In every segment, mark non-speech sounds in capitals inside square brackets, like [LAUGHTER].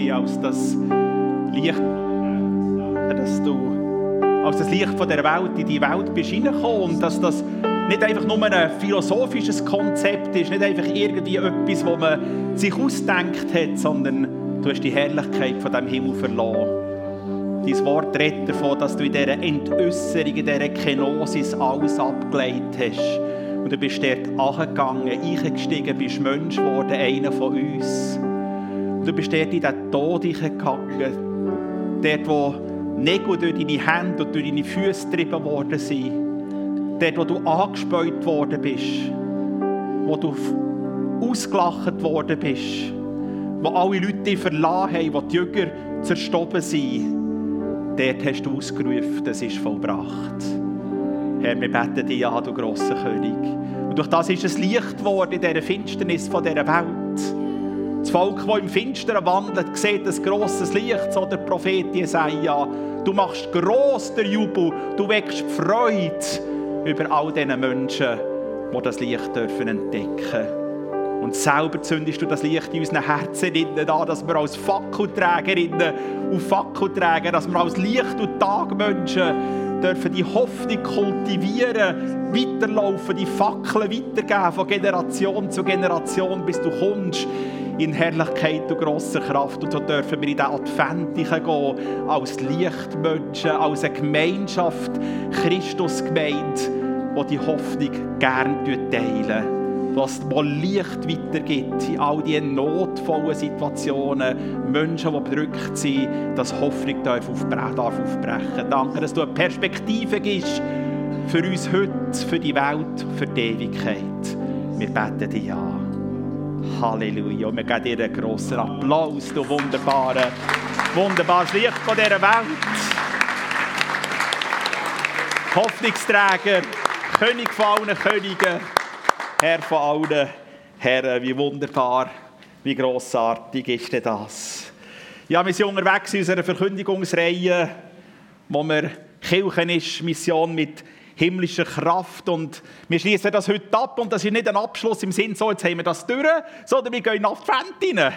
dich als das Licht, dass du als das Licht von der Welt in die Welt bist reingekommen und dass das nicht einfach nur ein philosophisches Konzept ist, nicht einfach irgendwie etwas, wo man sich ausdenkt hat, sondern du hast die Herrlichkeit von dem Himmel verloren. Dein Wort redet davon, dass du in dieser Entäusserung, in dieser Kenosis alles abgeleitet hast. Und du bist dort angegangen, eingestiegen, bist Mensch geworden, einer von uns. Du bist dort in den Tod gegangen, dort, wo Nägel durch deine Hände und durch deine Füße getrieben worden sind. Dort, wo du angespäut worden bist. Wo du ausgelacht worden bist. Wo alle Leute verlassen haben, wo die Jünger zerstoben sind. Dort hast du ausgerufen, es ist vollbracht. Herr, wir beten dich an, du grosser König. Und durch das ist es Licht geworden in dieser Finsternis von dieser Welt. Das Volk, das im Finsteren wandelt, sieht ein grosses Licht, so der Prophet Jesaja. Du machst gross den Jubel, du wächst Freude über all diese Menschen, die das Licht dürfen entdecken dürfen. Und selber zündest du das Licht in unseren Herzen an, dass wir als Fackelträgerinnen und Fackelträger, dass wir als Licht- und Tagmenschen dürfen die Hoffnung kultivieren, weiterlaufen, die Fackeln weitergeben von Generation zu Generation, bis du kommst in Herrlichkeit und grosser Kraft. Und so dürfen wir in den Advent gehen, als Lichtmenschen, als eine Gemeinschaft, Christusgemeinde, die die Hoffnung gerne teilen was wo Licht weitergibt in all diese notvollen Situationen, Menschen, die bedrückt sind, dass Hoffnung darf aufbrechen darf. Danke, dass du eine Perspektive gibst für uns heute, für die Welt, für die Ewigkeit. Wir beten dich an. Halleluja. Und wir geben dir einen grossen Applaus, du wunderbare, wunderbares Licht von dieser Welt. Hoffnungsträger, König von allen Königen, Herr von allen Herren. Wie wunderbar, wie grossartig ist denn das? Ja, wir sind unterwegs in unserer Verkündigungsreihe, wo wir Kirchen ist, Mission mit himmlischer Kraft. Und wir schließen das heute ab und das ist nicht ein Abschluss im Sinn, so jetzt haben wir das durch, sondern wir gehen Advent rein.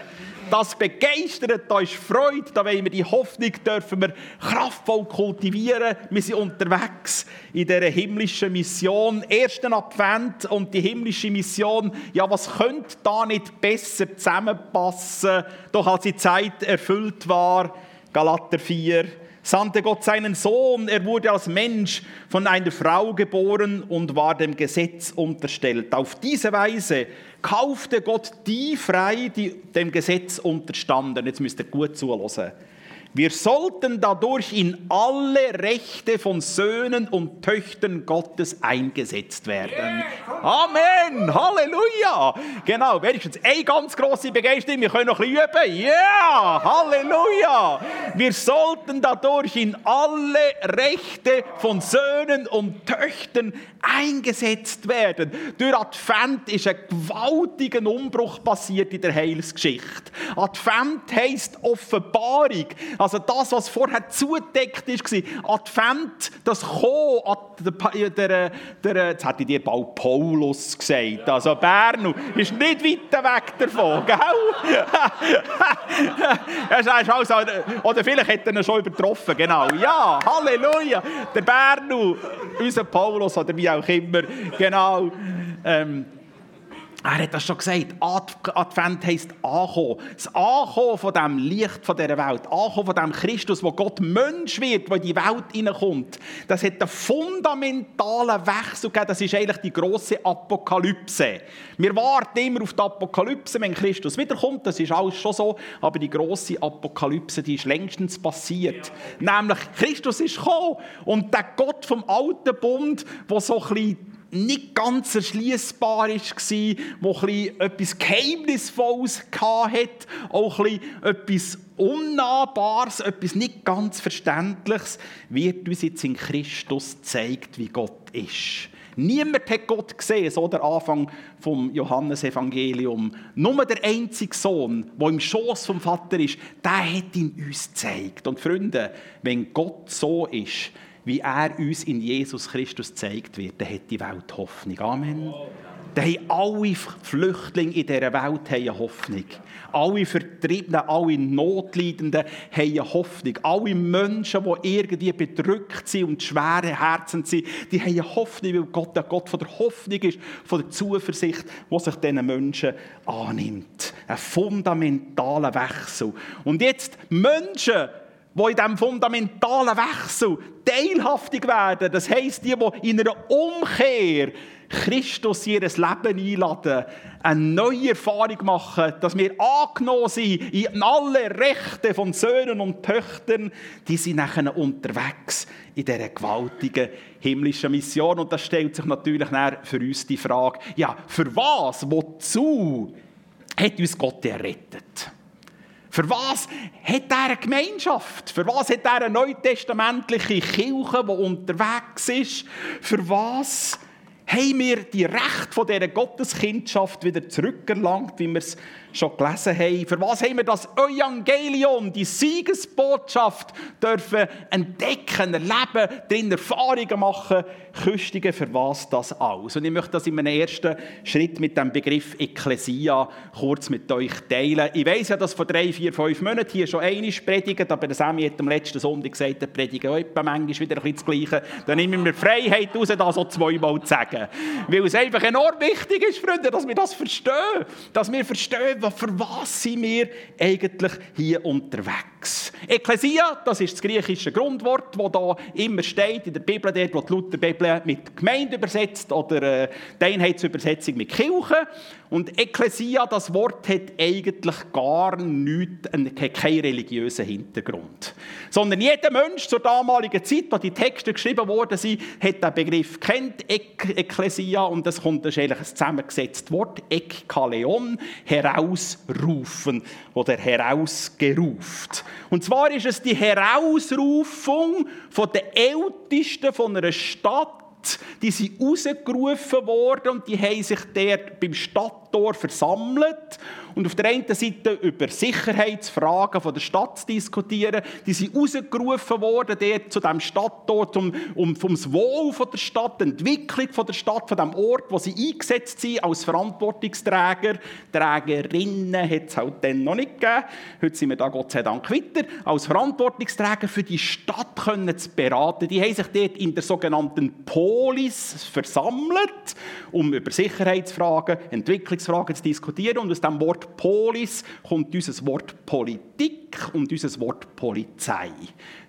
Das begeistert, da ist Freude, da wollen wir die Hoffnung, dürfen wir kraftvoll kultivieren. Wir sind unterwegs in dieser himmlischen Mission. Ersten Advent und die himmlische Mission, ja, was könnte da nicht besser zusammenpassen, doch als die Zeit erfüllt war, Galater 4, sandte Gott seinen Sohn. Er wurde als Mensch von einer Frau geboren und war dem Gesetz unterstellt. Auf diese Weise kaufte Gott die frei, die dem Gesetz unterstanden. Jetzt müsst ihr gut zuhören. Wir sollten dadurch in alle Rechte von Söhnen und Töchtern Gottes eingesetzt werden. Amen! Halleluja! Genau, wenigstens eine ganz große Begeisterung. Wir können noch ein bisschen üben. Ja! Yeah! Halleluja! Wir sollten dadurch in alle Rechte von Söhnen und Töchtern eingesetzt werden. Durch Advent ist ein gewaltiger Umbruch passiert in der Heilsgeschichte. Advent heisst Offenbarung. Also das, was vorher zudeckt war, Advent, das Kommen, der, der, der, jetzt hätte ich dir bald Paulus gesagt, also Bernu, ist nicht weit weg davon, gell? [LAUGHS] also, oder vielleicht hätte er ihn schon übertroffen, genau. Ja, Halleluja, der Bernu, unser Paulus oder wie auch immer, genau. Ähm, er hat das schon gesagt. Advent heisst Ankommen. Das Ankommen von dem Licht von dieser Welt. Ankommen von dem Christus, wo Gott Mensch wird, wo in die Welt hineinkommt. Das hat einen fundamentalen Wechsel gegeben. Das ist eigentlich die grosse Apokalypse. Wir warten immer auf die Apokalypse, wenn Christus wiederkommt. Das ist alles schon so. Aber die grosse Apokalypse, die ist längstens passiert. Ja. Nämlich, Christus ist gekommen. Und der Gott vom alten Bund, der so ein bisschen nicht ganz erschließbar war, wo etwas Geheimnisvolles hatte, auch etwas Unnahbares, etwas nicht ganz Verständliches, wird uns jetzt in Christus gezeigt, wie Gott ist. Niemand hat Gott gesehen, so der Anfang vom Johannesevangelium. Nur der einzige Sohn, der im Schoß vom Vater ist, der hat ihn uns gezeigt. Und Freunde, wenn Gott so ist, wie er uns in Jesus Christus zeigt wird, dann hat die Welt Hoffnung. Amen. dann haben alle Flüchtlinge in dieser Welt eine Hoffnung. Alle Vertriebenen, alle Notleidenden haben eine Hoffnung. Alle Menschen, die irgendwie bedrückt sind und schwere Herzen sind, die haben eine Hoffnung, weil Gott der Gott von der Hoffnung ist, von der Zuversicht, die sich diesen Menschen annimmt. Ein fundamentaler Wechsel. Und jetzt Menschen, die in diesem fundamentalen Wechsel teilhaftig werden. Das heisst, die, die in einer Umkehr Christus ihr Leben einladen, eine neue Erfahrung machen, dass wir angenommen sind in alle Rechte von Söhnen und Töchtern, die sind nachher unterwegs in dieser gewaltigen himmlischen Mission. Und das stellt sich natürlich für uns die Frage, ja, für was, wozu hat uns Gott errettet? Für was hat er eine Gemeinschaft? Für was hat er eine neutestamentliche Kirche, die unterwegs ist? Für was haben wir die Rechte von dieser Gotteskindschaft wieder zurückerlangt, wie wir es schon gelesen haben? Für was haben wir das Evangelium, die Siegesbotschaft, dürfen entdecken, erleben, drin Erfahrungen machen? Küstigen, für was das alles? Und ich möchte das in einem ersten Schritt mit dem Begriff Ekklesia kurz mit euch teilen. Ich weiß ja, dass vor drei, vier, fünf Monaten hier schon einiges predigt, aber der Sammy hat am letzten Sonntag gesagt, er predigt auch manchmal wieder ein bisschen das Gleiche. Dann nehme ich mir Freiheit raus, das so zweimal zu sagen. Weil es einfach enorm wichtig ist, Freunde, dass wir das verstehen. Dass wir verstehen, für was sind wir eigentlich hier unterwegs. Ekklesia, das ist das griechische Grundwort, das da immer steht in der Bibel, dort, wo die Lutherbibel mit Gemeinde übersetzt oder äh, die Einheitsübersetzung mit Kirche. Und Ekklesia, das Wort hat eigentlich gar nichts, hat keinen religiösen Hintergrund. Sondern jeder Mensch zur damaligen Zeit, wo die Texte geschrieben worden sind, hat den Begriff kennt, Ekklesia, und das kommt eigentlich ein zusammengesetztes Wort, Ekkaleon, herausrufen oder herausgeruft. Und zwar ist es die Herausrufung von den Ältesten von einer Stadt, die sind rausgerufen worden und die haben sich dort beim Stadttor versammelt und auf der einen Seite über Sicherheitsfragen von der Stadt diskutieren. Die sind rausgerufen worden dort zu diesem Stadtort, um, um, das Wohl von der Stadt, die Entwicklung von der Stadt, von dem Ort, wo sie eingesetzt sind als Verantwortungsträger. Trägerinnen hat es halt dann noch nicht gegeben. Heute sind wir da Gott sei Dank weiter. Als Verantwortungsträger für die Stadt können zu beraten. Die haben sich dort in der sogenannten Polis versammelt, um über Sicherheitsfragen, Entwicklungsfragen zu diskutieren. Und aus dem Wort Polis kommt unser Wort Politik und unser Wort Polizei.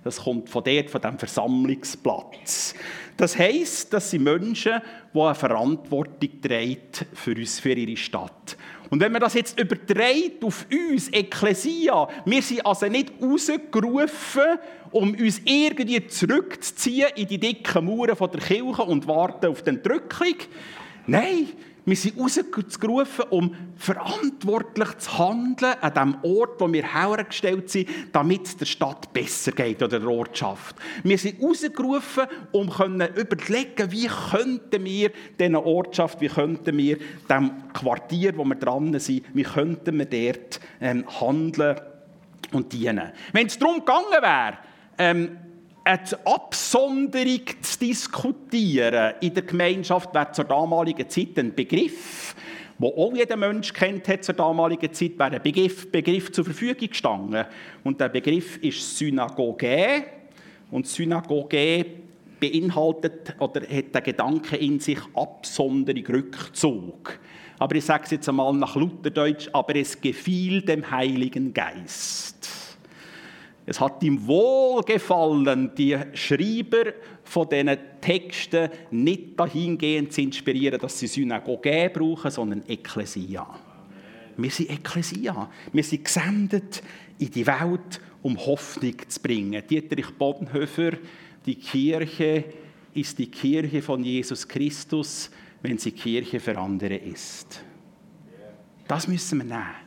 Das kommt von dort, von dem Versammlungsplatz. Das heisst, dass sind Menschen, die eine Verantwortung tragen für uns, für ihre Stadt. Und wenn man das jetzt überträgt auf uns, Ekklesia, wir sind also nicht rausgerufen, um uns irgendwie zurückzuziehen in die dicken Mauern der Kirche und warten auf die Entrückung. Nein, wir sind rausgerufen, um verantwortlich zu handeln an dem Ort, wo wir hergestellt sind, damit es der Stadt besser geht oder der Ortschaft. Wir sind rausgerufen, um zu überlegen, wie könnten wir dieser Ortschaft, wie könnten wir dem Quartier, wo wir dran sind, wie könnten wir dort ähm, handeln und dienen. Wenn es darum gegangen wäre, ähm, eine Absonderung zu diskutieren in der Gemeinschaft wäre zur damaligen Zeit ein Begriff, wo auch jeder Mensch kennt hat zur damaligen Zeit, wäre ein Begriff, Begriff zur Verfügung gestanden. Und der Begriff ist Synagoge. Und Synagoge beinhaltet oder hat den Gedanken in sich Absonderung, Rückzug. Aber ich sage es jetzt einmal nach Lutherdeutsch, aber es gefiel dem Heiligen Geist. Es hat ihm wohlgefallen, die Schreiber von diesen Texten nicht dahingehend zu inspirieren, dass sie Synagoge brauchen, sondern Ekklesia. Wir sind Ekklesia. Wir sind gesendet in die Welt, um Hoffnung zu bringen. Dietrich Bodenhöfer, die Kirche ist die Kirche von Jesus Christus, wenn sie Kirche für andere ist. Das müssen wir nehmen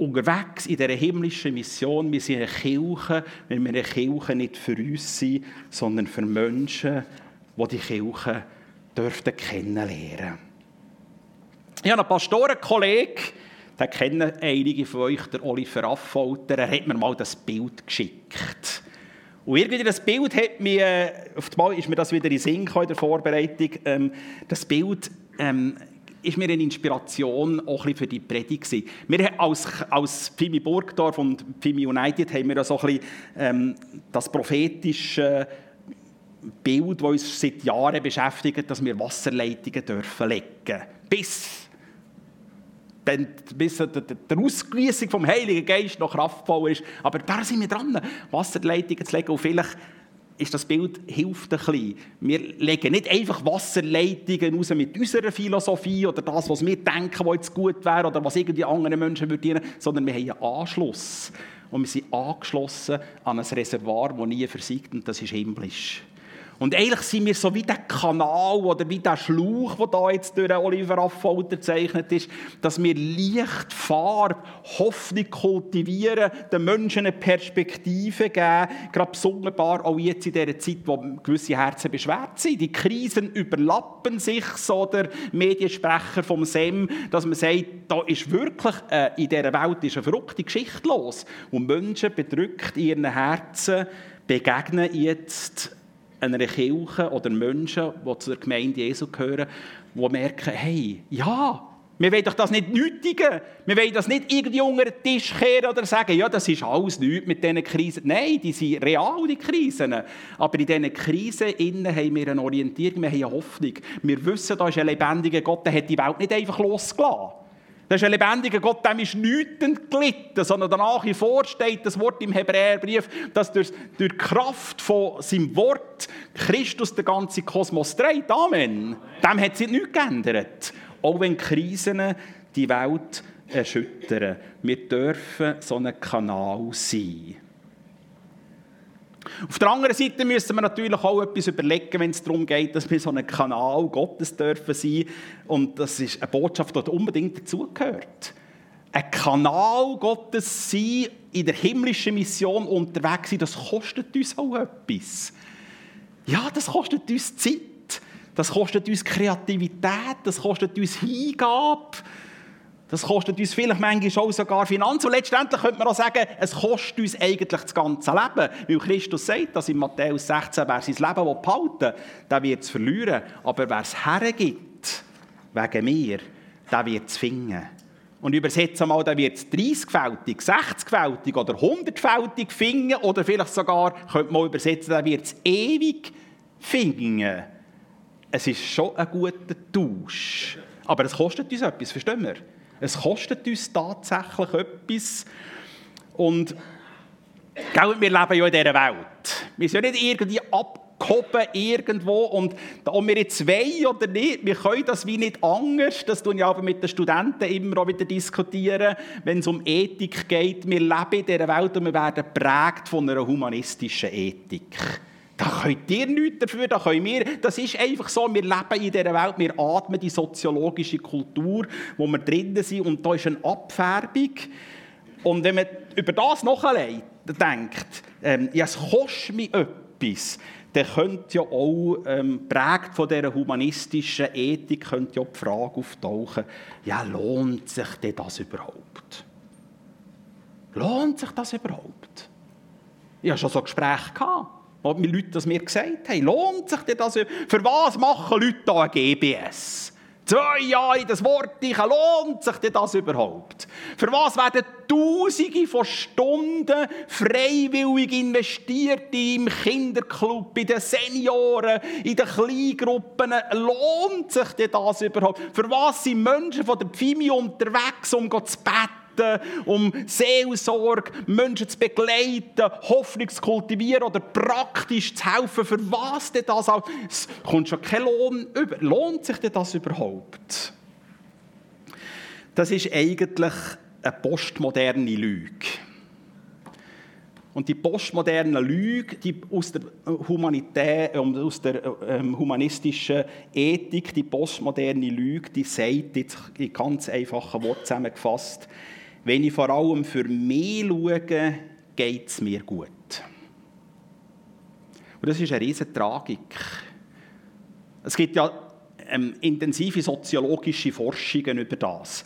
unterwegs in dieser himmlischen Mission. Wir sind eine Kirche, wenn wir eine Kirche nicht für uns sind, sondern für Menschen, die die Kirche dürften kennenlernen. Ich habe einen Pastorenkollegen, den kennen einige von euch, der Oliver Affolter, er hat mir mal das Bild geschickt. Und irgendwie das Bild hat mir, äh, auf einmal ist mir das wieder in Sinn in der Vorbereitung, ähm, das Bild ähm, ist mir eine Inspiration auch ein für die Predigt gewesen. Wir als, als Pfimi Burgdorf und Pfimi United haben wir so ein bisschen, ähm, das prophetische Bild, das uns seit Jahren beschäftigt, dass wir Wasserleitungen dürfen legen. Bis, bis die Ausgießung vom Heiligen Geist noch kraftvoll ist. Aber da sind wir dran, Wasserleitungen zu legen. Und vielleicht ist das Bild hilft ein bisschen. Wir legen nicht einfach Wasserleitungen raus mit unserer Philosophie oder das, was wir denken, was jetzt gut wäre oder was irgendwie anderen Menschen dienen sondern wir haben einen Anschluss. Und wir sind angeschlossen an ein Reservoir, das nie versiegt, und das ist himmlisch. Und eigentlich sind wir so wie der Kanal oder wie der Schlauch, der da jetzt durch Oliver Affolter gezeichnet ist, dass wir Licht, Farbe, Hoffnung kultivieren, den Menschen eine Perspektive geben, gerade besonders auch jetzt in dieser Zeit, wo gewisse Herzen beschwert sind. Die Krisen überlappen sich, so der Mediensprecher vom SEM, dass man sagt, da ist wirklich äh, in dieser Welt ist eine verrückte Geschichte los. Und Menschen bedrückt ihren Herzen begegnen jetzt einer Kirche oder Menschen, die zur Gemeinde Jesu gehören, die merken, hey, ja, wir wollen doch das nicht nötigen. Wir wollen das nicht irgendwie unter den Tisch kehren oder sagen, ja, das ist alles nichts mit diesen Krisen. Nein, die sind real, die Krisen. Aber in diesen Krisen innen haben wir eine Orientierung, wir haben eine Hoffnung. Wir wissen, da ist ein lebendiger Gott, der hat die Welt nicht einfach losgelassen. Das ist ein lebendiger Gott, dem ist nichts entglitten, sondern danach wie vor steht das Wort im Hebräerbrief, dass durch, durch die Kraft von seinem Wort Christus den ganzen Kosmos dreht. Amen. Dem hat sich nichts geändert. Auch wenn Krisen die Welt erschüttern. Wir dürfen so ein Kanal sein. Auf der anderen Seite müssen wir natürlich auch etwas überlegen, wenn es darum geht, dass wir so ein Kanal Gottes dürfen sein. Und das ist eine Botschaft, die unbedingt dazugehört. Ein Kanal Gottes sein, in der himmlischen Mission unterwegs sein, das kostet uns auch etwas. Ja, das kostet uns Zeit. Das kostet uns Kreativität. Das kostet uns Hingabe. Das kostet uns vielleicht manchmal auch sogar Finanzen. Und letztendlich könnte man auch sagen, es kostet uns eigentlich das ganze Leben. Weil Christus sagt, dass in Matthäus 16, wer sein Leben behalten will, der wird es verlieren. Aber wer es hergibt, wegen mir, der wird es finden. Und übersetze mal, der wird es 30-fältig, 60-fältig oder 100-fältig finden. Oder vielleicht sogar, könnte man übersetzen, der wird es ewig finden. Es ist schon ein guter Tausch. Aber es kostet uns etwas, verstehen wir? Es kostet uns tatsächlich etwas. Und wir leben ja in dieser Welt. Wir sind ja nicht irgendwie abgehoben irgendwo. Und ob wir jetzt wollen oder nicht, wir können das wie nicht anders. Das tun ja aber mit den Studenten immer auch wieder diskutieren, wenn es um Ethik geht. Wir leben in dieser Welt und wir werden geprägt von einer humanistischen Ethik. Da könnt ihr nichts dafür, da können wir. Das ist einfach so, wir leben in dieser Welt, wir atmen die soziologische Kultur, wo wir drinnen sind und da ist eine Abfärbung. Und wenn man über das noch allein denkt, ähm, ja, es kostet mich etwas, dann könnte ja auch, ähm, prägt von dieser humanistischen Ethik, könnte ja die Frage auftauchen, ja, lohnt sich denn das überhaupt? Lohnt sich das überhaupt? Ich hatte schon so Gespräche. Gehabt. Wo die Leute das mir gesagt haben, lohnt sich das? Für was machen Leute da ein GBS? Zwei Jahre in das Wort, lohnt sich das überhaupt? Für was werden Tausende von Stunden freiwillig investiert im Kinderclub, bei den Senioren, in den Kleingruppen? Lohnt sich das überhaupt? Für was sind Menschen von der Pfimi unterwegs, um zu beten? Beten, um Seelsorge, Menschen zu begleiten, Hoffnung zu kultivieren oder praktisch zu helfen. Für was denn das auch? Es kommt schon kein Lohn über. Lohnt sich denn das überhaupt? Das ist eigentlich eine postmoderne Lüge. Und die postmoderne Lüge die aus, der Humanität, aus der ähm, humanistischen Ethik, die postmoderne Lüge, die sagt jetzt in ganz einfachen Worten zusammengefasst, wenn ich vor allem für mich schaue, geht es mir gut. Und das ist eine riesige Tragik. Es gibt ja ähm, intensive soziologische Forschungen über das.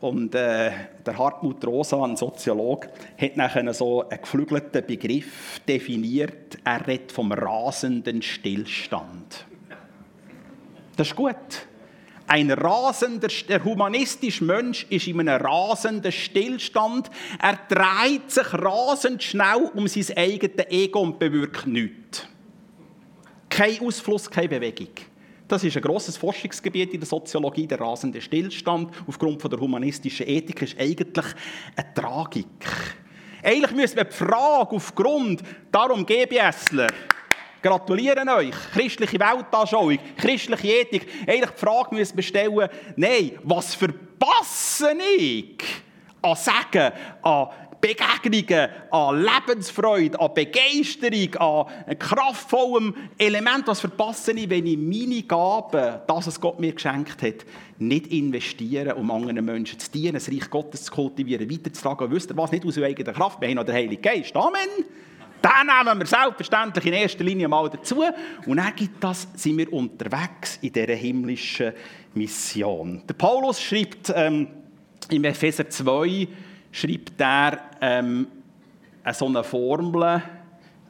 Und äh, der Hartmut Rosa, ein Soziologe, hat nachher so einen geflügelten Begriff definiert. Er redet vom rasenden Stillstand. Das ist gut. Ein rasender, der humanistische Mensch ist in einem rasenden Stillstand. Er dreht sich rasend schnell um sein eigenes Ego und bewirkt nichts. Kein Ausfluss, keine Bewegung. Das ist ein grosses Forschungsgebiet in der Soziologie. Der rasende Stillstand aufgrund von der humanistischen Ethik ist eigentlich eine Tragik. Eigentlich müssen wir die Frage aufgrund, darum GBSler, gratulieren euch, christliche Weltanschauung, christliche Ethik, eigentlich die Frage müssen wir stellen, nein, was verpasse ich an Sagen, an Begegnungen, an Lebensfreude, an Begeisterung, an kraftvollem Element, was verpasse ich, wenn ich meine Gaben, das, was Gott mir geschenkt hat, nicht investieren, um anderen Menschen zu dienen, das Reich Gottes zu kultivieren, weiterzutragen. Wisst ihr was? Nicht aus eigener Kraft. Wir haben noch den Heiligen Geist. Amen. Den nehmen wir selbstverständlich in erster Linie mal dazu. Und dann gibt das, sind wir unterwegs in dieser himmlischen Mission. Der Paulus schreibt ähm, im Epheser 2, schreibt er ähm, so eine Formel.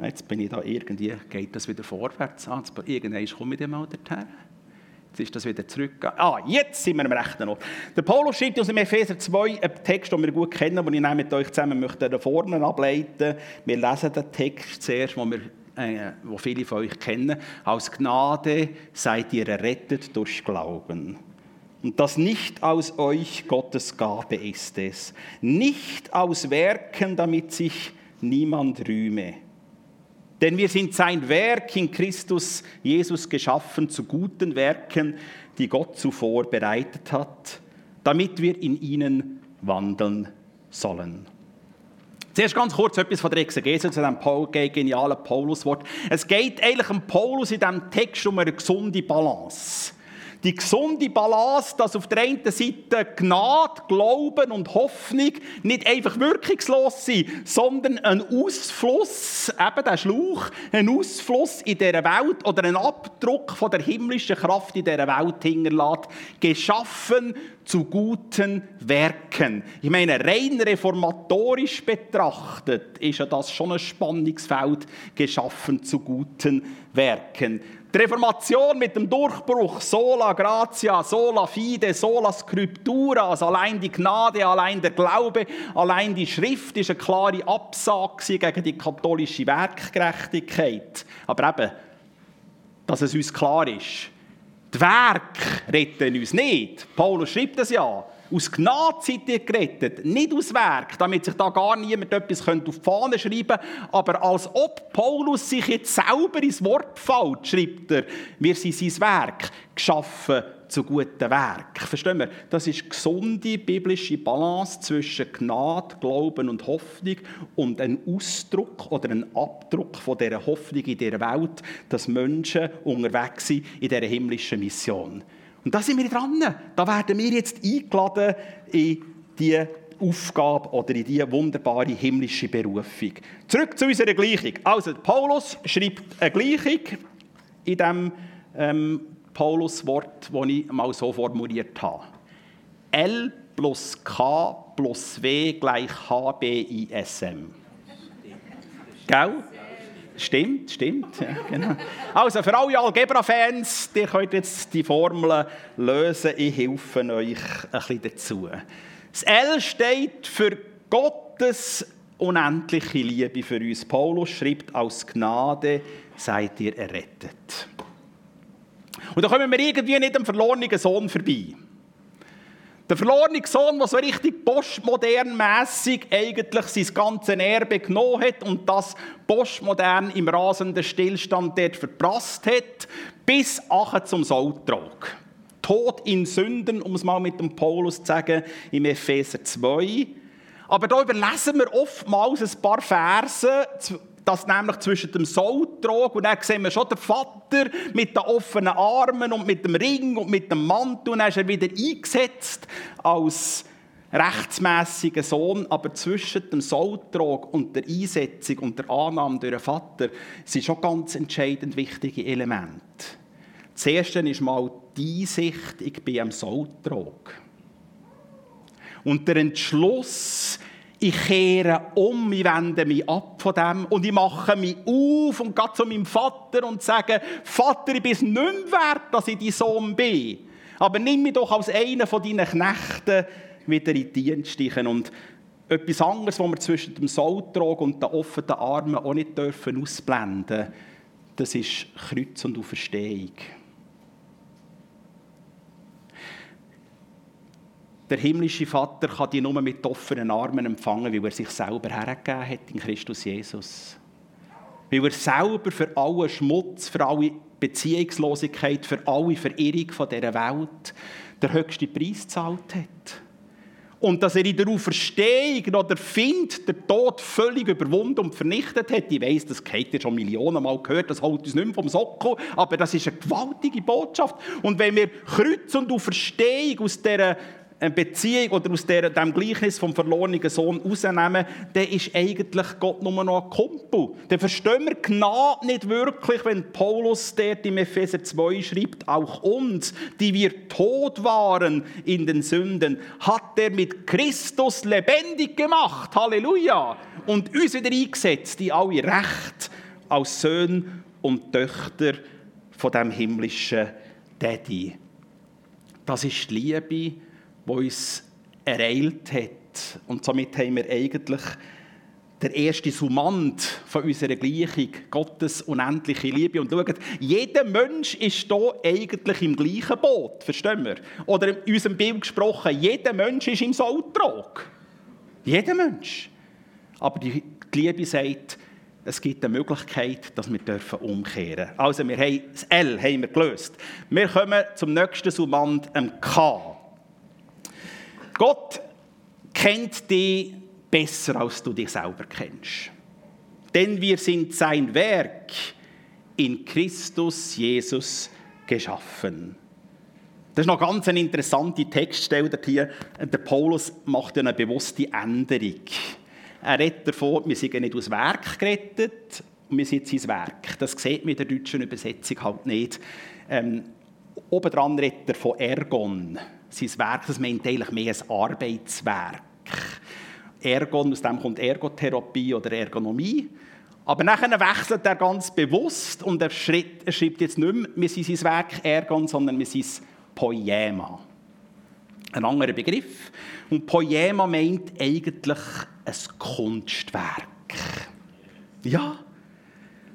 Jetzt bin ich da irgendwie, geht das wieder vorwärts. Ah, irgendwann komme ich dann mal dorthin. Jetzt ist das wieder zurück. Ah, jetzt sind wir am rechten Ort. Der Paulus schreibt aus dem Epheser 2 einen Text, den wir gut kennen, den ich mit euch zusammen möchte eine Formel ableiten Wir lesen den Text zuerst, den wir äh, wo viele von euch kennen. Aus Gnade seid ihr errettet durch Glauben. Und das nicht aus euch Gottes Gabe ist es, nicht aus Werken, damit sich niemand rühme. Denn wir sind sein Werk in Christus Jesus geschaffen zu guten Werken, die Gott zuvor bereitet hat, damit wir in ihnen wandeln sollen. Zuerst ganz kurz etwas von der Exegese zu diesem genialen Pauluswort. Es geht eigentlich um Paulus in diesem Text um eine gesunde Balance die gesunde Balance, dass auf der einen Seite Gnade, Glauben und Hoffnung nicht einfach wirkungslos sind, sondern ein Ausfluss, eben der Schlauch, ein Ausfluss in dieser Welt oder ein Abdruck von der himmlischen Kraft in dieser Welt hinterlässt, geschaffen zu guten Werken. Ich meine, rein reformatorisch betrachtet ist ja das schon ein Spannungsfeld, geschaffen zu guten Werken. Die Reformation mit dem Durchbruch sola gratia, sola fide, sola scriptura, also allein die Gnade, allein der Glaube, allein die Schrift ist eine klare Absage gegen die katholische Werkgerechtigkeit. Aber eben, dass es uns klar ist, die Werke retten uns nicht. Paulus schreibt das ja. Aus Gnade seid ihr gerettet, nicht aus Werk, damit sich da gar niemand etwas auf die Fahne schreiben könnte. Aber als ob Paulus sich jetzt selber ins Wort fällt, schreibt er, wir sind sein Werk geschaffen zu guten Werk. Verstehen wir? Das ist gesunde biblische Balance zwischen Gnade, Glauben und Hoffnung und ein Ausdruck oder ein Abdruck von dieser Hoffnung in dieser Welt, dass Menschen unterwegs sind in dieser himmlischen Mission. Und da sind wir dran. Da werden wir jetzt eingeladen in die Aufgabe oder in diese wunderbare himmlische Berufung. Zurück zu unserer Gleichung. Also, Paulus schreibt eine Gleichung in dem ähm, Paulus-Wort, das ich mal so formuliert habe. L plus K plus W gleich HBISM. Gell? Stimmt, stimmt. Ja, genau. Also für alle Algebra-Fans, ihr könnt jetzt die Formel lösen. Ich helfe euch ein bisschen dazu. Das L steht für Gottes unendliche Liebe für uns. Paulus schreibt, aus Gnade seid ihr errettet. Und da kommen wir irgendwie nicht am verlorenen Sohn vorbei. Der verlorene Sohn, der so richtig postmodernmässig eigentlich sein ganzes Erbe genommen hat und das postmodern im rasenden Stillstand dort verprasst hat, bis zum Sautrag. Tod in Sünden, um es mal mit dem Paulus zu sagen, im Epheser 2. Aber da überlesen wir oftmals ein paar Verse, das nämlich zwischen dem Sautrag und dann sehen wir schon den Vater mit den offenen Armen und mit dem Ring und mit dem Mantel und dann ist er wieder eingesetzt als rechtsmäßiger Sohn, aber zwischen dem Sautrag und der Einsetzung und der Annahme durch den Vater sind schon ganz entscheidend wichtige Elemente. Das erste ist mal die Einsicht, ich bin am Sautrag. Und der Entschluss, ich kehre um, ich wende mich ab von dem und ich mache mich auf und gehe zu meinem Vater und sage, Vater, ich bin es nicht mehr wert, dass ich dein Sohn bin. Aber nimm mich doch als einen von deinen Knechten wieder in die Dienststichen. Und etwas anderes, was wir zwischen dem Sautrag und den offenen Armen auch nicht dürfen ausblenden das ist Kreuz und Auferstehung. Der himmlische Vater kann die nur mit offenen Armen empfangen, weil er sich selber hergegeben hat in Christus Jesus. Weil er selber für allen Schmutz, für alle Beziehungslosigkeit, für alle Verirrung von dieser Welt den höchsten Preis gezahlt hat. Und dass er in der Auferstehung noch der Find, der Tod völlig überwunden und vernichtet hat. Ich weiss, das habt ihr schon Millionen Mal gehört, das holt uns nicht mehr vom Sockel, aber das ist eine gewaltige Botschaft. Und wenn wir Kreuz und Auferstehung aus dieser eine Beziehung oder aus dem Gleichnis vom verlorenen Sohn rausnehmen, dann ist eigentlich Gott nur noch ein Kumpel. Dann verstehen wir Gnade nicht wirklich, wenn Paulus dort im Epheser 2 schreibt, auch uns, die wir tot waren in den Sünden, hat er mit Christus lebendig gemacht. Halleluja! Und uns wieder eingesetzt in alle Recht als Söhne und Töchter von dem himmlischen Daddy. Das ist die Liebe, die uns ereilt hat. Und somit haben wir eigentlich der erste Summand von unserer Gleichung, Gottes unendliche Liebe. Und schaut, jeder Mensch ist hier eigentlich im gleichen Boot, verstehen wir? Oder in unserem Bild gesprochen, jeder Mensch ist im Sautrag. Jeder Mensch. Aber die Liebe sagt, es gibt eine Möglichkeit, dass wir dürfen umkehren dürfen. Also, wir haben das L haben wir gelöst. Wir kommen zum nächsten Summand, dem K. Gott kennt dich besser, als du dich selber kennst. Denn wir sind sein Werk in Christus Jesus geschaffen. Das ist noch ganz eine interessante Textstelle hier. Der Paulus macht eine bewusste Änderung. Er redet davon, wir sind nicht aus Werk gerettet, wir sind sein Werk. Das sieht man in der deutschen Übersetzung halt nicht. Ähm, obendran redet er von Ergon sein Werk, das meint eigentlich mehr ein Arbeitswerk. Ergon, aus dem kommt Ergotherapie oder Ergonomie. Aber nachher wechselt er ganz bewusst und er schreibt, er schreibt jetzt nicht mehr, wir sind sein Werk Ergon, sondern wir sind Poema. Ein anderer Begriff. Und Poema meint eigentlich ein Kunstwerk. Ja.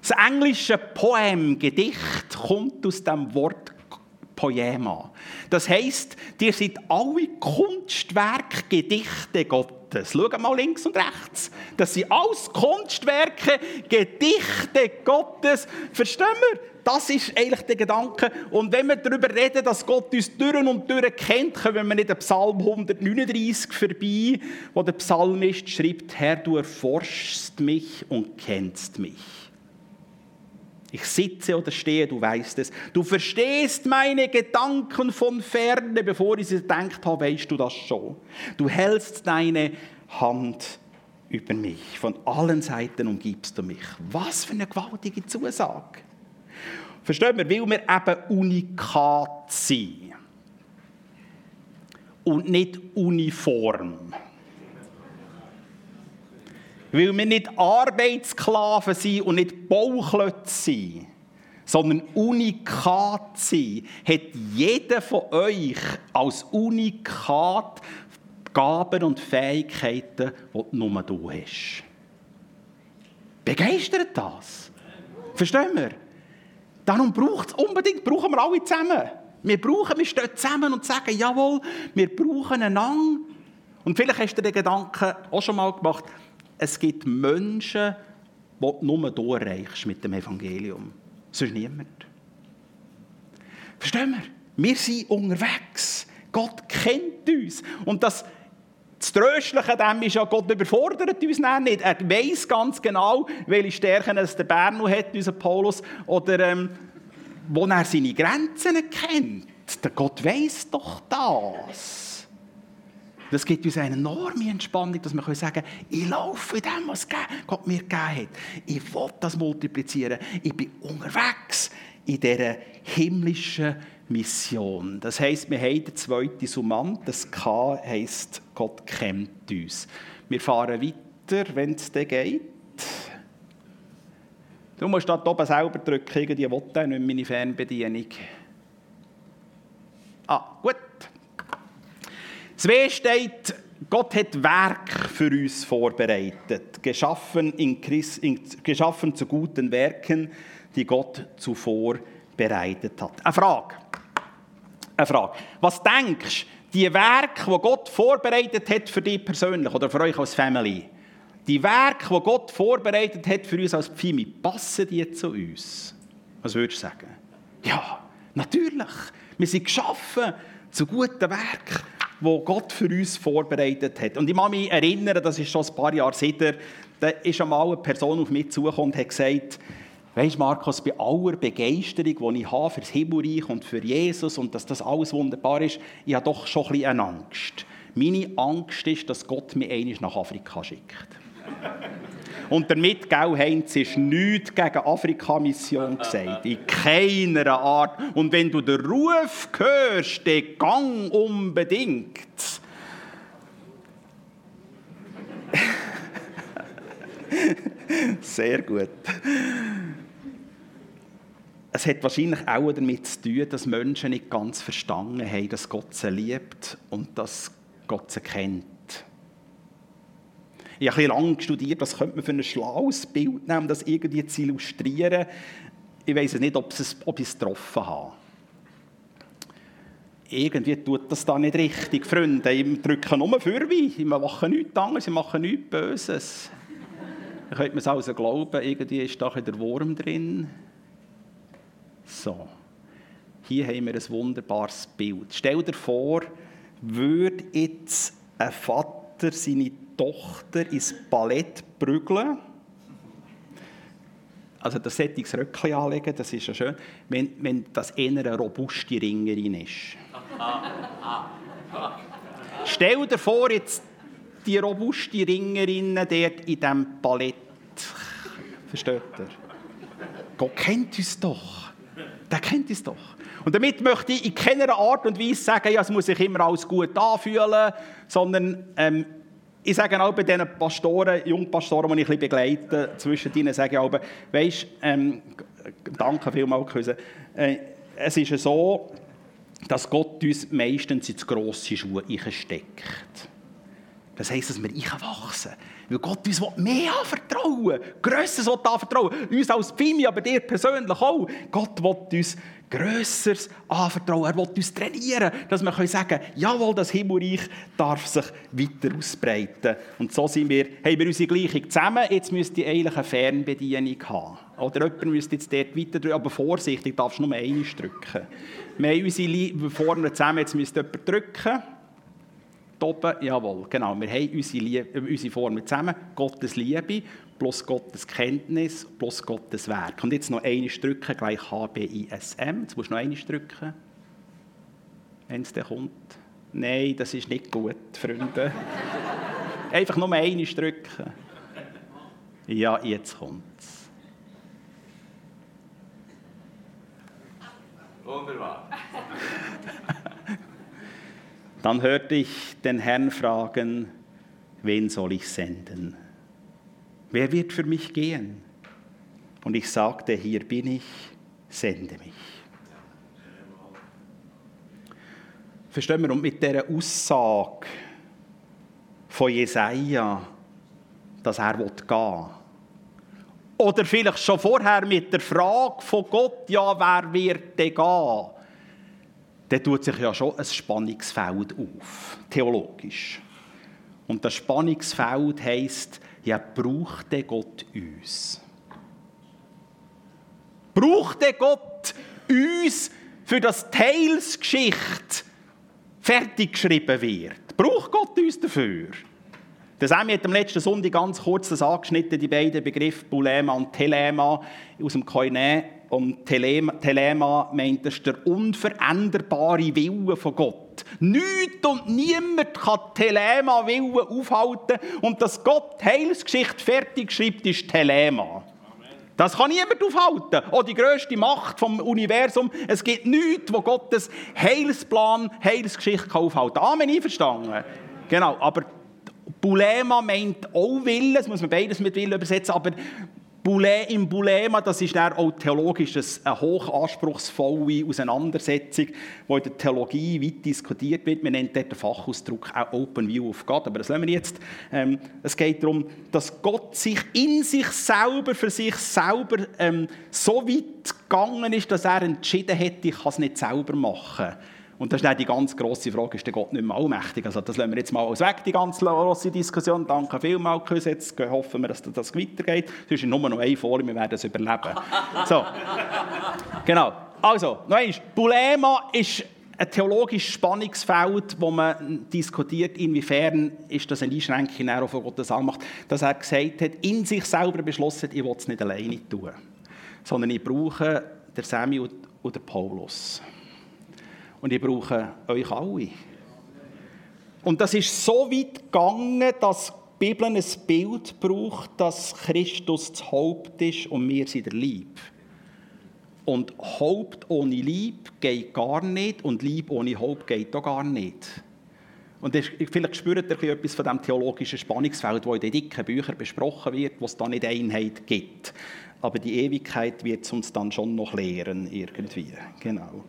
Das englische Poem, Gedicht, kommt aus dem Wort Poema. Das heisst, ihr seid alle Kunstwerke, Gedichte Gottes. Schaut mal links und rechts. Das sind alles Kunstwerke, Gedichte Gottes. Verstehen wir? Das ist eigentlich der Gedanke. Und wenn wir darüber reden, dass Gott uns durch und durch kennt, kommen wir nicht den Psalm 139 vorbei, wo der Psalmist schreibt, Herr, du erforschst mich und kennst mich. Ich sitze oder stehe, du weißt es. Du verstehst meine Gedanken von ferne, bevor ich sie gedacht habe, weißt du das schon. Du hältst deine Hand über mich. Von allen Seiten umgibst du mich. Was für eine gewaltige Zusage. Verstehen wir, weil wir eben unikat sind. Und nicht uniform weil wir nicht Arbeitssklaven sind und nicht Bauklötze sind, sondern Unikat sind, hat jeder von euch als Unikat Gaben und Fähigkeiten, die nur du hast. Begeistert das? Verstehen wir? Darum braucht es unbedingt, brauchen wir alle zusammen. Wir brauchen, wir stehen zusammen und sagen, jawohl, wir brauchen einander. Und vielleicht hast du den Gedanken auch schon mal gemacht, es gibt Menschen, die du nur du erreichst mit dem Evangelium. Sonst niemand. Verstehen wir? Wir sind unterwegs. Gott kennt uns. Und das, das Tröstliche dem ist ja, Gott überfordert uns nicht. Er weiß ganz genau, welche Stärken es der Berno hat, unser Paulus, oder ähm, wo er seine Grenzen kennt. Der Gott weiß doch das. Das gibt uns eine enorme Entspannung, dass wir sagen können, ich laufe in dem, was Gott mir gegeben hat. Ich will das multiplizieren. Ich bin unterwegs in dieser himmlischen Mission. Das heisst, wir haben den zweiten Summand. Das K heisst, Gott kennt uns. Wir fahren weiter, wenn es dann geht. Du musst da oben selber drücken, die will nicht meine Fernbedienung. Ah, gut. Das W steht, Gott hat Werk für uns vorbereitet, geschaffen, in Christ, in, geschaffen zu guten Werken, die Gott zuvor bereitet hat. Eine Frage. Eine Frage. Was denkst du, die Werke, die Gott vorbereitet hat für dich persönlich oder für euch als Family, die Werke, die Gott vorbereitet hat für uns als Pfimi, passen die zu uns? Was würdest du sagen? Ja, natürlich. Wir sind geschaffen zu guten Werken, die Gott für uns vorbereitet hat. Und ich kann mich erinnern, das ist schon ein paar Jahre später, da ist einmal eine Person auf mich zugekommen und hat gesagt, Weißt Markus, bei aller Begeisterung, die ich habe für das Himmelreich und für Jesus und dass das alles wunderbar ist, ich habe doch schon ein bisschen Angst. Meine Angst ist, dass Gott mich einmal nach Afrika schickt. [LAUGHS] Und damit, gell, Heinz, ist nichts gegen Afrika-Mission gesagt. In keiner Art. Und wenn du den Ruf hörst, dann gang unbedingt. [LAUGHS] Sehr gut. Es hat wahrscheinlich auch damit zu tun, dass Menschen nicht ganz verstanden haben, dass Gott sie liebt und dass Gott sie kennt. Ich habe ein lange studiert, was könnte man für ein schlaues Bild nehmen, das irgendwie zu illustrieren. Ich weiß nicht, ob, es, ob ich es getroffen habe. Irgendwie tut das da nicht richtig, Freunde. Ich drücke nur für mich. Ich mache nichts anderes, ich mache nichts Böses. Ihr könnt mir es also glauben, irgendwie ist da der Wurm drin. So, hier haben wir ein wunderbares Bild. Stell dir vor, würde jetzt ein Vater seine Tochter ins Ballett prügeln, also das sättiges Röckchen anlegen, das ist ja schön, wenn, wenn das eher eine robuste Ringerin ist. Stell dir vor, jetzt die robuste Ringerin dort in diesem Ballett. Versteht ihr? Gott kennt uns doch der kennt es doch. Und damit möchte ich in keiner Art und Weise sagen, ja, es muss sich immer alles gut anfühlen, sondern ähm, ich sage auch bei diesen Pastoren, Jungpastoren, die ich ein bisschen begleite, zwischen ihnen sage ich auch, weisst, ähm, danke vielmals, Küsse, äh, es ist so, dass Gott uns meistens in grosse Schuhe steckt. Das heisst, dass wir wachsen weil Gott uns mehr anvertrauen Grösseres will anvertrauen. Uns als Pfimi, aber dir persönlich auch. Gott will uns Grösseres anvertrauen. Er will uns trainieren, dass wir sagen können, jawohl, das Himmelreich darf sich weiter ausbreiten. Und so sind wir, haben wir unsere Gleichung zusammen. Jetzt müsste ich eigentlich eine Fernbedienung haben. Oder jemand müsste jetzt dort weiter drücken. Aber vorsichtig, darfst du nur einmal drücken. Wir haben unsere Formen zusammen, jetzt müsste jemand drücken oben, jawohl, genau. Wir haben unsere, Liebe, äh, unsere Formel zusammen. Gottes Liebe plus Gottes Kenntnis plus Gottes Werk. Und jetzt noch eine drücken, gleich H-B-I-S-M. Jetzt musst du noch eine drücken. Wenn es dann kommt. Nein, das ist nicht gut, Freunde. [LAUGHS] Einfach nur eine drücken. Ja, jetzt kommt es. Wunderbar. [LAUGHS] Dann hörte ich den Herrn fragen, wen soll ich senden? Wer wird für mich gehen? Und ich sagte, hier bin ich, sende mich. Verstehen wir? Und mit dieser Aussage von Jesaja, dass er gehen will. Oder vielleicht schon vorher mit der Frage von Gott, ja, wer wird denn gehen? Dann tut sich ja schon ein Spannungsfeld auf, theologisch. Und das Spannungsfeld heisst, ja, braucht der Gott uns? Braucht der Gott uns, für das Teilsgeschichte fertig geschrieben wird? Braucht Gott uns dafür? Der Sammy hat am letzten Sonntag ganz kurz das angeschnitten, die beiden Begriffe Bulema und Telema aus dem Koine. Und Telema, meint, das ist der unveränderbare Wille von Gott. Nichts und niemand kann Telema Willen aufhalten. Und dass Gott Heilsgeschichte fertig schreibt, ist Telema. Das kann niemand aufhalten. Auch die grösste Macht vom Universum. Es gibt nichts, wo Gottes Heilsplan, Heilsgeschichte aufhalten kann. Amen, einverstanden? Genau, aber Bulema meint auch Willen, das muss man beides mit Willen übersetzen, aber Im Bulema, das ist dann auch theologisch eine hochanspruchsvolle Auseinandersetzung, die in der Theologie weit diskutiert wird. Man nennt dort den Fachausdruck auch Open View of God. Aber das lassen wir jetzt. Ähm, es geht darum, dass Gott sich in sich selber, für sich selber ähm, so weit gegangen ist, dass er entschieden hätte, ich kann es nicht selber machen. Und das ist dann die ganz grosse Frage, ist der Gott nicht mehr allmächtig? Also das lassen wir jetzt mal aus weg, die ganze grosse Diskussion. Danke vielmals, Küss. Jetzt hoffen wir, dass das weitergeht. Es ist nur noch eine Folie, wir werden es überleben. [LAUGHS] So, genau. Also, noch einmal. Bulema ist ein theologisches Spannungsfeld, wo man diskutiert, inwiefern ist das eine Einschränkung auch von Gottes Allmacht, dass er gesagt hat, in sich selber beschlossen, ich will es nicht alleine tun, sondern ich brauche den Samuel und den Paulus. Und ich brauche euch alle. Und das ist so weit gegangen, dass die Bibel ein Bild braucht, dass Christus das Haupt ist und wir sind der Lieb. Und Haupt ohne Lieb geht gar nicht und Lieb ohne Haupt geht auch gar nicht. Und vielleicht spürt ihr etwas von dem theologischen Spannungsfeld, das in den dicken Büchern besprochen wird, wo es da nicht Einheit gibt. Aber die Ewigkeit wird es uns dann schon noch lehren, irgendwie. Genau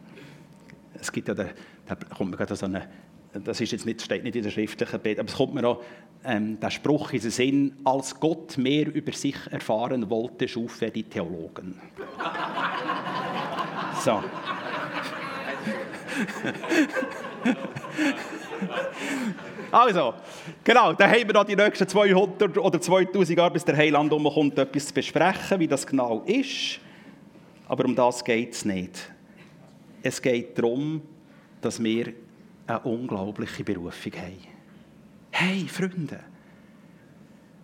es gibt ja, da, da kommt mir gerade so eine, das ist jetzt nicht, steht nicht in der schriftlichen Bett, aber es kommt mir auch ähm, der Spruch in den Sinn, als Gott mehr über sich erfahren wollte, schuf er die Theologen. [LAUGHS] so. [LAUGHS] Also, genau, dann haben wir da die nächsten 200 oder 2000 Jahre, bis der Heiland umkommt, etwas zu besprechen, wie das genau ist. Aber um das geht es nicht. Es geht darum, dass wir eine unglaubliche Berufung haben. Hey, Freunde!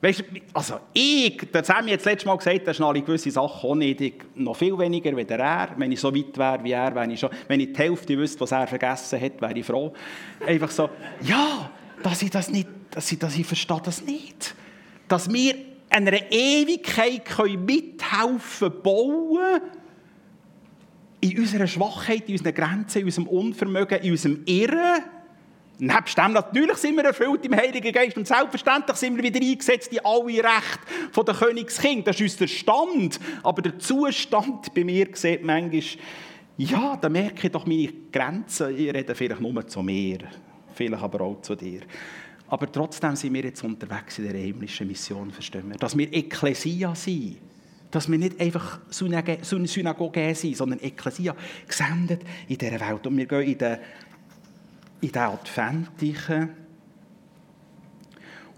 Weißt du, also ich, das haben wir jetzt letztes Mal gesagt, das sind alle gewisse Sachen auch nicht. Ich, noch viel weniger wie er. Wenn ich so weit wäre wie er, wenn ich, schon, wenn ich die Hälfte wüsste, was er vergessen hat, wäre ich froh. Einfach so, ja, dass ich das nicht, dass ich, dass ich verstehe das nicht. Dass wir einer Ewigkeit können mithelfen bauen in unserer Schwachheit, in unseren Grenzen, in unserem Unvermögen, in unserem Irren. Nebst dem natürlich sind wir erfüllt im Heiligen Geist und selbstverständlich sind wir wieder eingesetzt in alle Rechte der Königskind. Das ist unser Stand. Aber der Zustand bei mir sieht manchmal, ja, da merke ich doch meine Grenzen. Ich rede vielleicht nur zu mir, vielleicht aber auch zu dir. Aber trotzdem sind wir jetzt unterwegs in der himmlischen Mission, verstehen wir? Dass wir Ekklesia sind dass wir nicht einfach Synagoge sind, sondern Ekklesia, gesendet in dieser Welt. Und wir gehen in den, in den Advent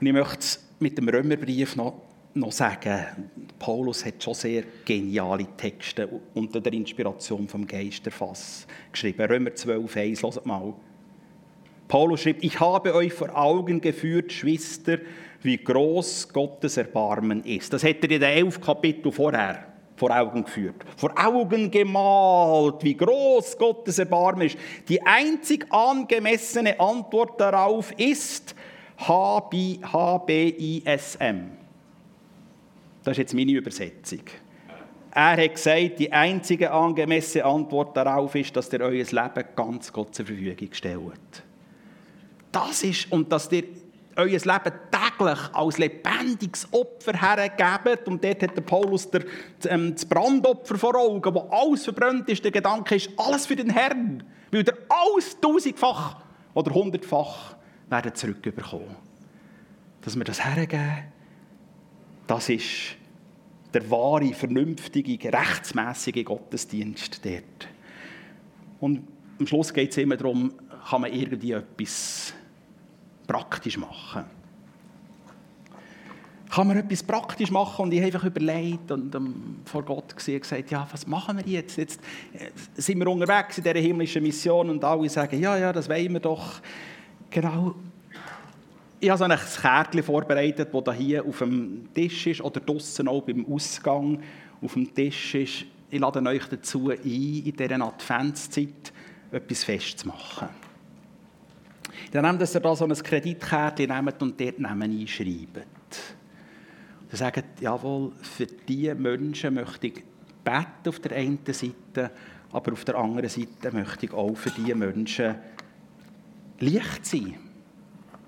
Und ich möchte es mit dem Römerbrief noch, noch sagen, Paulus hat schon sehr geniale Texte unter der Inspiration vom Geisterfass geschrieben. Römer 12, 1, hört mal. Paulus schreibt, ich habe euch vor Augen geführt, Schwester, wie groß Gottes Erbarmen ist. Das hätte er in den elf Kapiteln vorher vor Augen geführt. Vor Augen gemalt, wie groß Gottes Erbarmen ist. Die einzig angemessene Antwort darauf ist H-B-I-S-M. Das ist jetzt meine Übersetzung. Er hat gesagt, die einzige angemessene Antwort darauf ist, dass ihr euer Leben ganz Gott zur Verfügung stellt. Das ist, und dass ihr euer Leben täglich als lebendiges Opfer hergebt. Und dort hat der Paulus der, ähm, das Brandopfer vor Augen, wo alles verbrannt ist. Der Gedanke ist, alles für den Herrn. Weil er alles tausendfach oder hundertfach werden zurückbekommen. Dass wir das hergeben, das ist der wahre, vernünftige, rechtsmäßige Gottesdienst dort. Und am Schluss geht es immer darum, kann man irgendwie etwas praktisch machen. Kann man etwas praktisch machen? Und ich habe einfach überlegt und um, vor Gott gesehen, gesagt, ja, was machen wir jetzt? Jetzt äh, sind wir unterwegs in dieser himmlischen Mission und alle sagen, ja, ja, das wollen wir doch. Genau. Ich habe so ein Kärtchen vorbereitet, das hier auf dem Tisch ist oder draußen auch beim Ausgang auf dem Tisch ist. Ich lade euch dazu ein, in dieser Adventszeit etwas festzumachen. Dann nehmt ihr da so ein Kreditkärtchen und dort Namen einschreibt. Und sagt, jawohl, für diese Menschen möchte ich beten auf der einen Seite, aber auf der anderen Seite möchte ich auch für diese Menschen Licht sein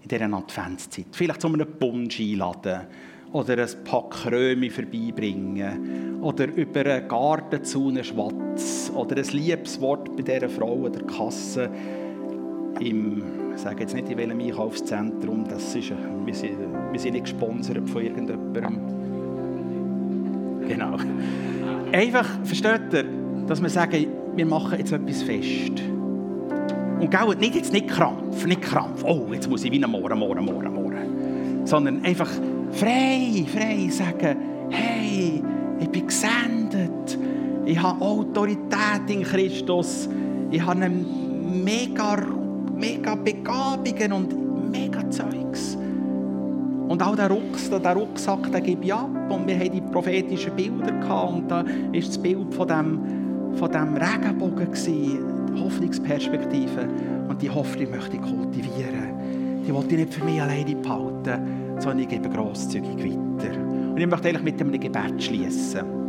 in dieser Adventszeit. Vielleicht zu einem Punsch einladen oder ein Pack Kröme vorbeibringen oder über einen Gartenzaun schwatz oder ein Liebeswort bei dieser Frau an der Kasse im, ich sage jetzt nicht in welchem Einkaufszentrum, das ist, wir, sind, wir sind nicht gesponsert von irgendjemandem. Genau. Einfach, versteht ihr, dass wir sagen, wir machen jetzt etwas fest. Und gell, nicht jetzt nicht Krampf, nicht Krampf, oh, jetzt muss ich wieder morgen, morgen, morgen, morgen. Sondern einfach frei, frei sagen, hey, ich bin gesendet, ich habe Autorität in Christus, ich habe eine mega, mega Begabungen und mega Zeugs. Und auch der Rucksack, der Rucksack den gebe ich ab. Und wir hatten die prophetischen Bilder und da war das Bild von dem, von dem Regenbogen, die Hoffnungsperspektive. Und die Hoffnung möchte ich kultivieren. Die wollte ich nicht für mich alleine behalten sondern ich gebe grosszügig weiter. Und ich möchte eigentlich mit einem Gebet schließen.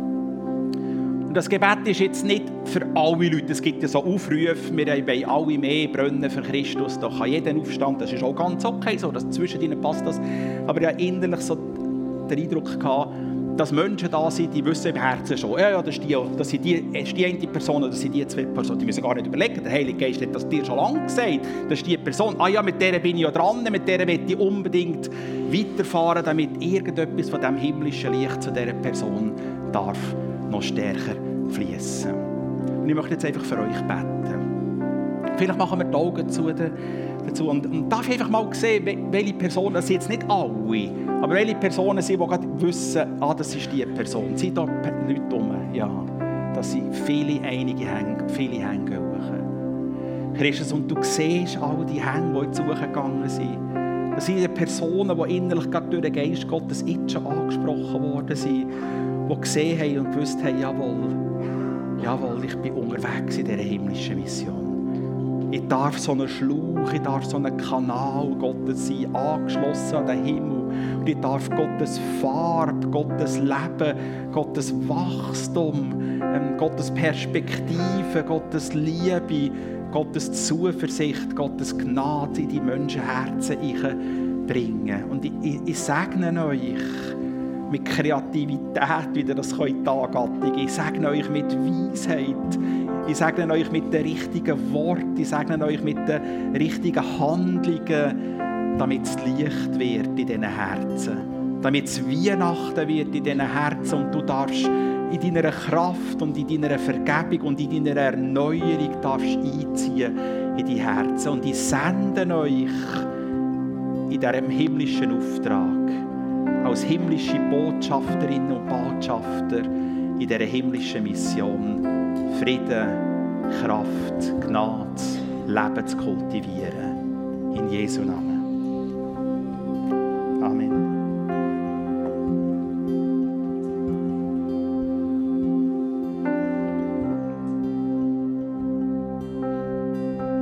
Und das Gebet ist jetzt nicht für alle Leute. Es gibt ja so Aufrufe, wir wollen alle mehr brennen für Christus. Da kann jeder aufstehen, das ist auch ganz okay so, dass zwischen ihnen passt das. Aber ich habe innerlich so den Eindruck gehabt, dass Menschen da sind, die wissen im Herzen schon, ja, ja, das, ist die, das, sind die, ist die eine Person oder das sind die zwei Personen. Die müssen gar nicht überlegen. Der Heilige Geist hat das dir schon lange gesagt. Das ist die Person. Ah ja, mit der bin ich ja dran, mit der will ich unbedingt weiterfahren, damit irgendetwas von dem himmlischen Licht zu dieser Person darf noch stärker fließen. Und ich möchte jetzt einfach für euch beten. Vielleicht machen wir die Augen zu dazu und, und darf einfach mal sehen, welche Personen, das sind jetzt nicht alle, aber welche Personen sind, die gerade wissen, ah, das ist die Person. Sind da Leute um? Ja, das sind viele, einige Hänge, viele Hänge hoch. Christus, und du siehst all die Hänge, die in die Suche gegangen sind. Das sind Personen, die innerlich gerade durch den Geist Gottes jetzt schon angesprochen worden sind, die gesehen haben und gewusst haben, jawohl, jawohl, ich bin unterwegs in dieser himmlischen Mission. Ich darf so einen Schlauch, ich darf so einen Kanal Gottes sein, angeschlossen an den Himmel. Und ich darf Gottes Farbe, Gottes Leben, Gottes Wachstum, ähm, Gottes Perspektive, Gottes Liebe, Gottes Zuversicht, Gottes Gnade in die Menschenherzen bringen. Und ich, ich, ich segne euch mit Kreativität, wie ihr das könnt angattigen. Ich segne euch mit Weisheit. Ich segne euch mit den richtigen Worten. Ich segne euch mit den richtigen Handlungen, damit es Licht wird in diesen Herzen. Damit es Weihnachten wird in diesen Herzen und du darfst in deiner Kraft und in deiner Vergebung und in deiner Erneuerung darfst einziehen in die Herzen. Und ich sende euch in diesem himmlischen Auftrag als himmlische Botschafterinnen und Botschafter in dieser himmlischen Mission Frieden, Kraft, Gnade, Leben zu kultivieren. In Jesu Namen. Amen.